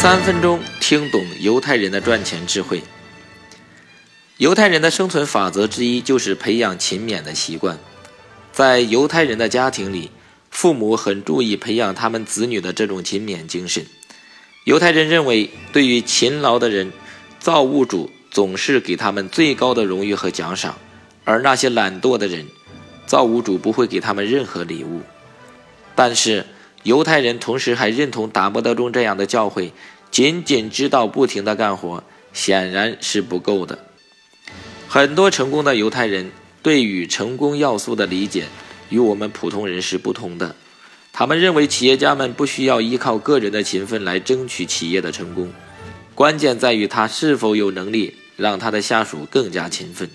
三分钟听懂犹太人的赚钱智慧。犹太人的生存法则之一就是培养勤勉的习惯。在犹太人的家庭里，父母很注意培养他们子女的这种勤勉精神。犹太人认为，对于勤劳的人，造物主总是给他们最高的荣誉和奖赏；而那些懒惰的人，造物主不会给他们任何礼物。但是，犹太人同时还认同达摩德中这样的教诲：仅仅知道不停地干活，显然是不够的。很多成功的犹太人对于成功要素的理解与我们普通人是不同的。他们认为，企业家们不需要依靠个人的勤奋来争取企业的成功，关键在于他是否有能力让他的下属更加勤奋。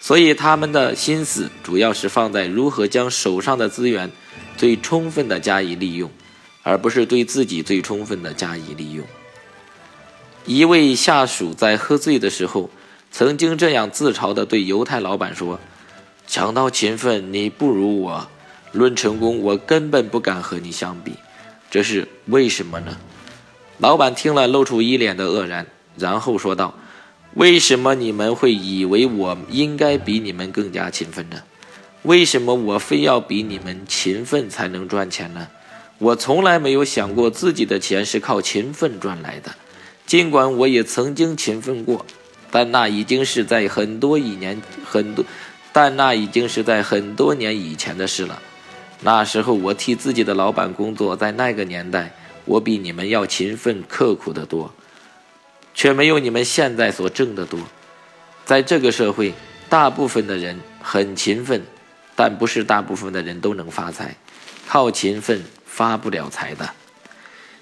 所以，他们的心思主要是放在如何将手上的资源。最充分的加以利用，而不是对自己最充分的加以利用。一位下属在喝醉的时候，曾经这样自嘲地对犹太老板说：“讲到勤奋，你不如我；论成功，我根本不敢和你相比。这是为什么呢？”老板听了，露出一脸的愕然，然后说道：“为什么你们会以为我应该比你们更加勤奋呢？”为什么我非要比你们勤奋才能赚钱呢？我从来没有想过自己的钱是靠勤奋赚来的，尽管我也曾经勤奋过，但那已经是在很多一年很多，但那已经是在很多年以前的事了。那时候我替自己的老板工作，在那个年代，我比你们要勤奋刻苦得多，却没有你们现在所挣得多。在这个社会，大部分的人很勤奋。但不是大部分的人都能发财，靠勤奋发不了财的。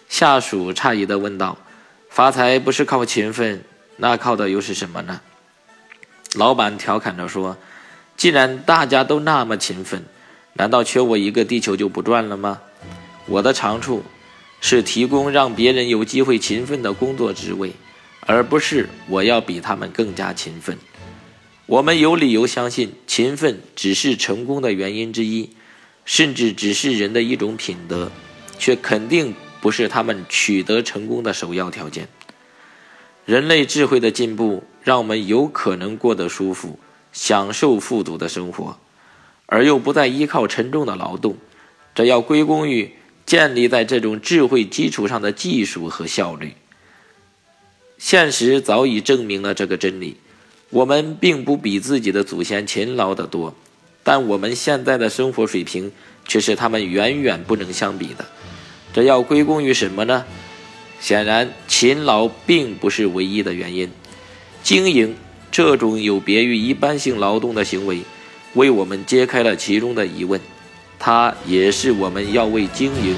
下属诧异地问道：“发财不是靠勤奋，那靠的又是什么呢？”老板调侃着说：“既然大家都那么勤奋，难道缺我一个地球就不转了吗？我的长处是提供让别人有机会勤奋的工作职位，而不是我要比他们更加勤奋。”我们有理由相信，勤奋只是成功的原因之一，甚至只是人的一种品德，却肯定不是他们取得成功的首要条件。人类智慧的进步，让我们有可能过得舒服，享受富足的生活，而又不再依靠沉重的劳动。这要归功于建立在这种智慧基础上的技术和效率。现实早已证明了这个真理。我们并不比自己的祖先勤劳得多，但我们现在的生活水平却是他们远远不能相比的。这要归功于什么呢？显然，勤劳并不是唯一的原因。经营这种有别于一般性劳动的行为，为我们揭开了其中的疑问。它也是我们要为经营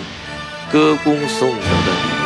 歌功颂德的。